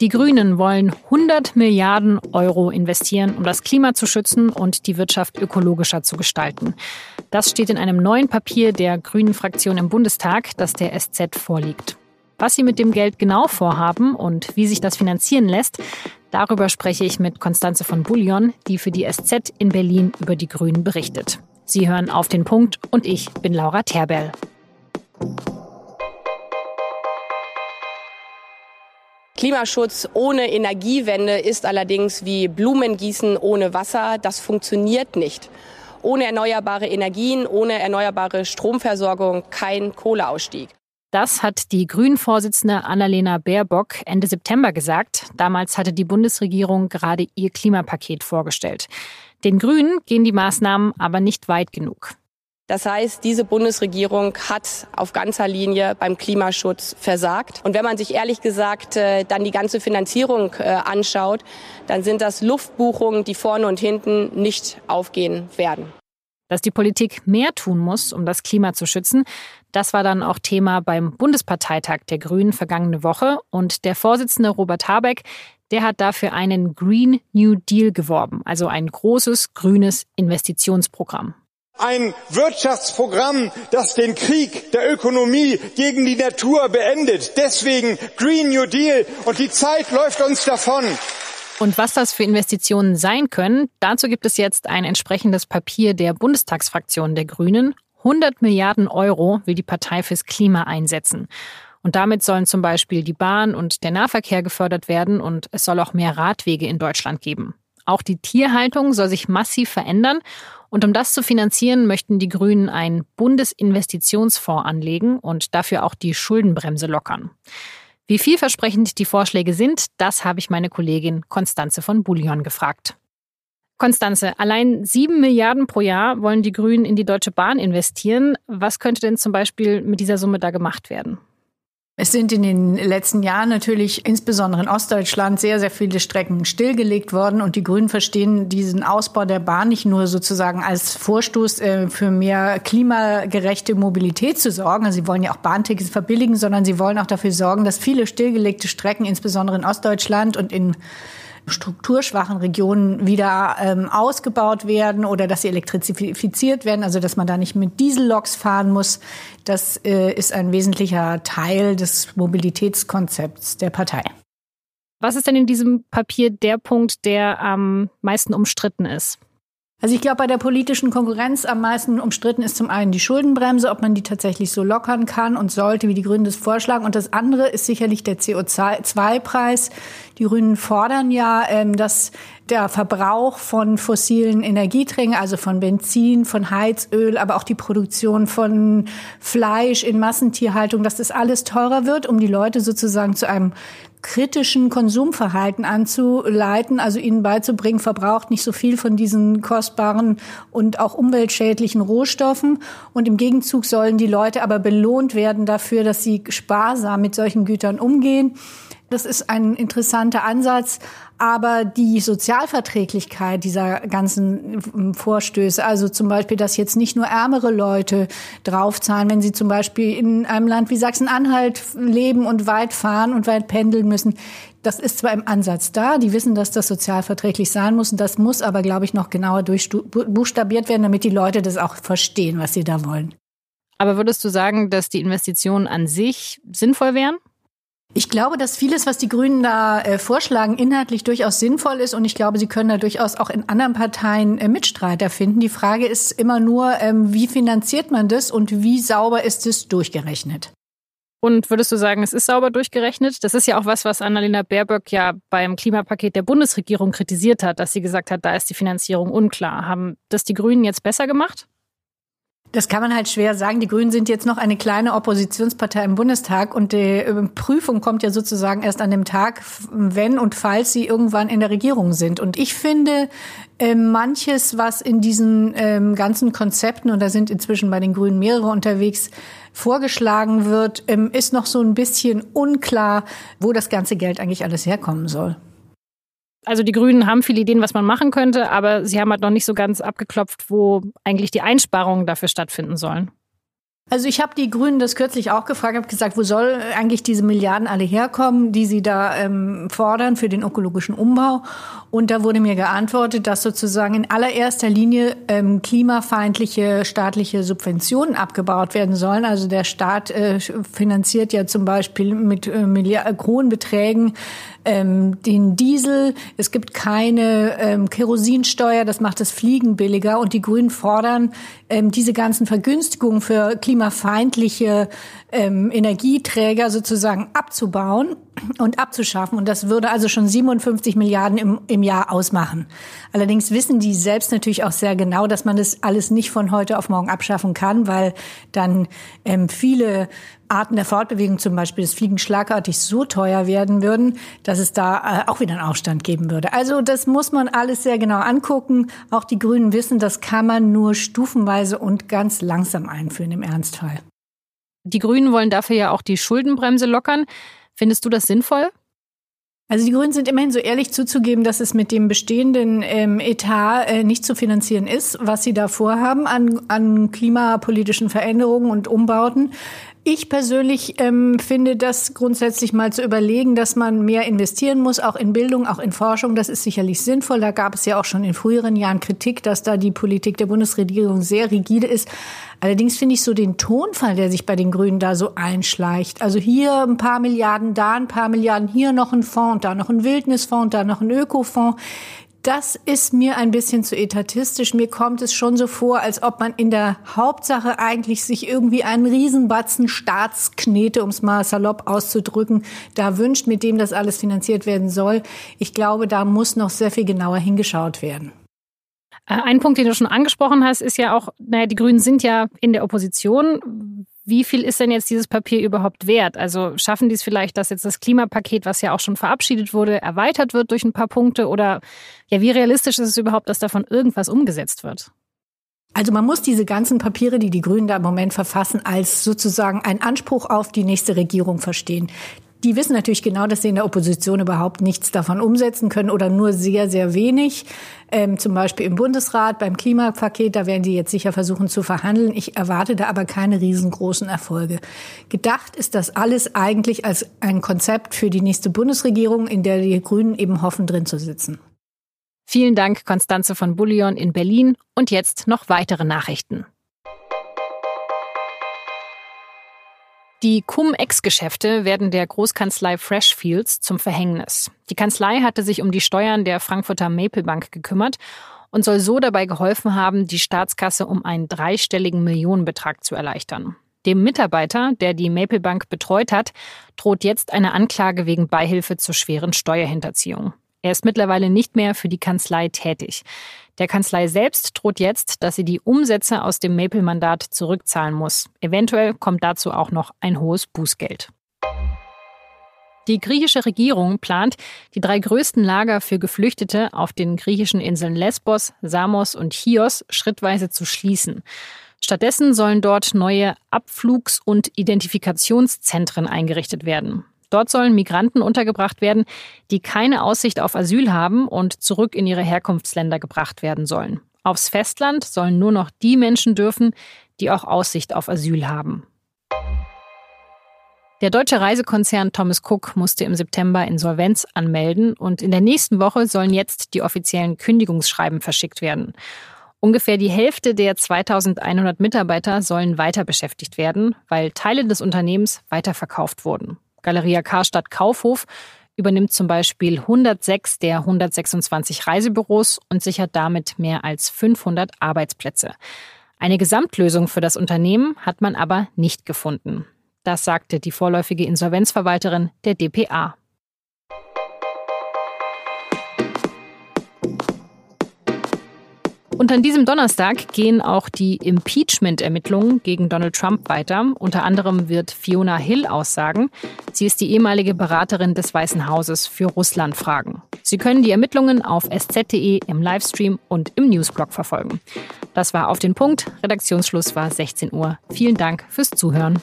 Die Grünen wollen 100 Milliarden Euro investieren, um das Klima zu schützen und die Wirtschaft ökologischer zu gestalten. Das steht in einem neuen Papier der Grünen Fraktion im Bundestag, das der SZ vorliegt. Was sie mit dem Geld genau vorhaben und wie sich das finanzieren lässt, darüber spreche ich mit Konstanze von Bullion, die für die SZ in Berlin über die Grünen berichtet. Sie hören auf den Punkt und ich bin Laura Terbell. Klimaschutz ohne Energiewende ist allerdings wie Blumengießen ohne Wasser. Das funktioniert nicht. Ohne erneuerbare Energien, ohne erneuerbare Stromversorgung kein Kohleausstieg. Das hat die Grünen-Vorsitzende Annalena Baerbock Ende September gesagt. Damals hatte die Bundesregierung gerade ihr Klimapaket vorgestellt. Den Grünen gehen die Maßnahmen aber nicht weit genug. Das heißt, diese Bundesregierung hat auf ganzer Linie beim Klimaschutz versagt. Und wenn man sich ehrlich gesagt äh, dann die ganze Finanzierung äh, anschaut, dann sind das Luftbuchungen, die vorne und hinten nicht aufgehen werden. Dass die Politik mehr tun muss, um das Klima zu schützen, das war dann auch Thema beim Bundesparteitag der Grünen vergangene Woche. Und der Vorsitzende Robert Habeck, der hat dafür einen Green New Deal geworben, also ein großes grünes Investitionsprogramm. Ein Wirtschaftsprogramm, das den Krieg der Ökonomie gegen die Natur beendet. Deswegen Green New Deal und die Zeit läuft uns davon. Und was das für Investitionen sein können, dazu gibt es jetzt ein entsprechendes Papier der Bundestagsfraktion der Grünen. 100 Milliarden Euro will die Partei fürs Klima einsetzen. Und damit sollen zum Beispiel die Bahn und der Nahverkehr gefördert werden und es soll auch mehr Radwege in Deutschland geben. Auch die Tierhaltung soll sich massiv verändern und um das zu finanzieren, möchten die Grünen einen Bundesinvestitionsfonds anlegen und dafür auch die Schuldenbremse lockern. Wie vielversprechend die Vorschläge sind, das habe ich meine Kollegin Konstanze von Bullion gefragt. Konstanze, allein sieben Milliarden pro Jahr wollen die Grünen in die Deutsche Bahn investieren. Was könnte denn zum Beispiel mit dieser Summe da gemacht werden? Es sind in den letzten Jahren natürlich insbesondere in Ostdeutschland sehr, sehr viele Strecken stillgelegt worden und die Grünen verstehen diesen Ausbau der Bahn nicht nur sozusagen als Vorstoß äh, für mehr klimagerechte Mobilität zu sorgen. Also sie wollen ja auch Bahntickets verbilligen, sondern sie wollen auch dafür sorgen, dass viele stillgelegte Strecken, insbesondere in Ostdeutschland und in strukturschwachen Regionen wieder ähm, ausgebaut werden oder dass sie elektrifiziert werden, also dass man da nicht mit Dieselloks fahren muss. Das äh, ist ein wesentlicher Teil des Mobilitätskonzepts der Partei. Was ist denn in diesem Papier der Punkt, der am meisten umstritten ist? Also ich glaube, bei der politischen Konkurrenz am meisten umstritten ist zum einen die Schuldenbremse, ob man die tatsächlich so lockern kann und sollte, wie die Grünen das vorschlagen. Und das andere ist sicherlich der CO2-Preis. Die Grünen fordern ja, ähm, dass der Verbrauch von fossilen Energieträgern, also von Benzin, von Heizöl, aber auch die Produktion von Fleisch in Massentierhaltung, dass das alles teurer wird, um die Leute sozusagen zu einem kritischen Konsumverhalten anzuleiten, also ihnen beizubringen, verbraucht nicht so viel von diesen kostbaren und auch umweltschädlichen Rohstoffen. Und im Gegenzug sollen die Leute aber belohnt werden dafür, dass sie sparsam mit solchen Gütern umgehen. Das ist ein interessanter Ansatz, aber die Sozialverträglichkeit dieser ganzen ähm, Vorstöße, also zum Beispiel, dass jetzt nicht nur ärmere Leute draufzahlen, wenn sie zum Beispiel in einem Land wie Sachsen-Anhalt leben und weit fahren und weit pendeln müssen, das ist zwar im Ansatz da, die wissen, dass das sozialverträglich sein muss, und das muss aber, glaube ich, noch genauer durchbuchstabiert werden, damit die Leute das auch verstehen, was sie da wollen. Aber würdest du sagen, dass die Investitionen an sich sinnvoll wären? Ich glaube, dass vieles, was die Grünen da äh, vorschlagen, inhaltlich durchaus sinnvoll ist und ich glaube, sie können da durchaus auch in anderen Parteien äh, Mitstreiter finden. Die Frage ist immer nur, ähm, wie finanziert man das und wie sauber ist es durchgerechnet? Und würdest du sagen, es ist sauber durchgerechnet? Das ist ja auch was, was Annalena Baerbock ja beim Klimapaket der Bundesregierung kritisiert hat, dass sie gesagt hat, da ist die Finanzierung unklar. Haben das die Grünen jetzt besser gemacht? Das kann man halt schwer sagen. Die Grünen sind jetzt noch eine kleine Oppositionspartei im Bundestag und die äh, Prüfung kommt ja sozusagen erst an dem Tag, wenn und falls sie irgendwann in der Regierung sind. Und ich finde, äh, manches, was in diesen ähm, ganzen Konzepten, und da sind inzwischen bei den Grünen mehrere unterwegs, vorgeschlagen wird, ähm, ist noch so ein bisschen unklar, wo das ganze Geld eigentlich alles herkommen soll. Also die Grünen haben viele Ideen, was man machen könnte, aber sie haben halt noch nicht so ganz abgeklopft, wo eigentlich die Einsparungen dafür stattfinden sollen. Also ich habe die Grünen das kürzlich auch gefragt, habe gesagt, wo soll eigentlich diese Milliarden alle herkommen, die sie da ähm, fordern für den ökologischen Umbau? Und da wurde mir geantwortet, dass sozusagen in allererster Linie ähm, klimafeindliche staatliche Subventionen abgebaut werden sollen. Also der Staat äh, finanziert ja zum Beispiel mit äh, Milliard hohen Beträgen ähm, den Diesel. Es gibt keine ähm, Kerosinsteuer, das macht das Fliegen billiger. Und die Grünen fordern, ähm, diese ganzen Vergünstigungen für klimafeindliche ähm, Energieträger sozusagen abzubauen und abzuschaffen. Und das würde also schon 57 Milliarden im, im Jahr ausmachen. Allerdings wissen die selbst natürlich auch sehr genau, dass man das alles nicht von heute auf morgen abschaffen kann, weil dann ähm, viele Arten der Fortbewegung, zum Beispiel das Fliegen schlagartig so teuer werden würden, dass es da äh, auch wieder einen Aufstand geben würde. Also das muss man alles sehr genau angucken. Auch die Grünen wissen, das kann man nur stufenweise und ganz langsam einführen im Ernstfall. Die Grünen wollen dafür ja auch die Schuldenbremse lockern. Findest du das sinnvoll? Also die Grünen sind immerhin so ehrlich zuzugeben, dass es mit dem bestehenden ähm, Etat äh, nicht zu finanzieren ist, was sie da vorhaben an, an klimapolitischen Veränderungen und Umbauten. Ich persönlich ähm, finde das grundsätzlich mal zu überlegen, dass man mehr investieren muss, auch in Bildung, auch in Forschung. Das ist sicherlich sinnvoll. Da gab es ja auch schon in früheren Jahren Kritik, dass da die Politik der Bundesregierung sehr rigide ist. Allerdings finde ich so den Tonfall, der sich bei den Grünen da so einschleicht. Also hier ein paar Milliarden, da ein paar Milliarden, hier noch ein Fonds, da noch ein Wildnisfonds, da noch ein Ökofonds das ist mir ein bisschen zu etatistisch. Mir kommt es schon so vor, als ob man in der Hauptsache eigentlich sich irgendwie einen Riesenbatzen Staatsknete, um es mal salopp auszudrücken, da wünscht, mit dem das alles finanziert werden soll. Ich glaube, da muss noch sehr viel genauer hingeschaut werden. Äh, ein Punkt, den du schon angesprochen hast, ist ja auch, naja, die Grünen sind ja in der Opposition wie viel ist denn jetzt dieses Papier überhaupt wert? Also schaffen die es vielleicht, dass jetzt das Klimapaket, was ja auch schon verabschiedet wurde, erweitert wird durch ein paar Punkte? Oder ja, wie realistisch ist es überhaupt, dass davon irgendwas umgesetzt wird? Also man muss diese ganzen Papiere, die die Grünen da im Moment verfassen, als sozusagen einen Anspruch auf die nächste Regierung verstehen. Die wissen natürlich genau, dass sie in der Opposition überhaupt nichts davon umsetzen können oder nur sehr, sehr wenig. Ähm, zum Beispiel im Bundesrat, beim Klimapaket, da werden die jetzt sicher versuchen zu verhandeln. Ich erwarte da aber keine riesengroßen Erfolge. Gedacht ist das alles eigentlich als ein Konzept für die nächste Bundesregierung, in der die Grünen eben hoffen, drin zu sitzen. Vielen Dank, Konstanze von Bullion in Berlin. Und jetzt noch weitere Nachrichten. Die Cum-Ex-Geschäfte werden der Großkanzlei Freshfields zum Verhängnis. Die Kanzlei hatte sich um die Steuern der Frankfurter Maple Bank gekümmert und soll so dabei geholfen haben, die Staatskasse um einen dreistelligen Millionenbetrag zu erleichtern. Dem Mitarbeiter, der die Maple Bank betreut hat, droht jetzt eine Anklage wegen Beihilfe zur schweren Steuerhinterziehung. Er ist mittlerweile nicht mehr für die Kanzlei tätig. Der Kanzlei selbst droht jetzt, dass sie die Umsätze aus dem Maple-Mandat zurückzahlen muss. Eventuell kommt dazu auch noch ein hohes Bußgeld. Die griechische Regierung plant, die drei größten Lager für Geflüchtete auf den griechischen Inseln Lesbos, Samos und Chios schrittweise zu schließen. Stattdessen sollen dort neue Abflugs- und Identifikationszentren eingerichtet werden. Dort sollen Migranten untergebracht werden, die keine Aussicht auf Asyl haben und zurück in ihre Herkunftsländer gebracht werden sollen. Aufs Festland sollen nur noch die Menschen dürfen, die auch Aussicht auf Asyl haben. Der deutsche Reisekonzern Thomas Cook musste im September Insolvenz anmelden und in der nächsten Woche sollen jetzt die offiziellen Kündigungsschreiben verschickt werden. Ungefähr die Hälfte der 2100 Mitarbeiter sollen weiter beschäftigt werden, weil Teile des Unternehmens weiterverkauft wurden. Galeria Karstadt Kaufhof übernimmt zum Beispiel 106 der 126 Reisebüros und sichert damit mehr als 500 Arbeitsplätze. Eine Gesamtlösung für das Unternehmen hat man aber nicht gefunden. Das sagte die vorläufige Insolvenzverwalterin der DPA. Und an diesem Donnerstag gehen auch die Impeachment-Ermittlungen gegen Donald Trump weiter. Unter anderem wird Fiona Hill aussagen. Sie ist die ehemalige Beraterin des Weißen Hauses für Russland-Fragen. Sie können die Ermittlungen auf sz.de im Livestream und im Newsblog verfolgen. Das war auf den Punkt. Redaktionsschluss war 16 Uhr. Vielen Dank fürs Zuhören.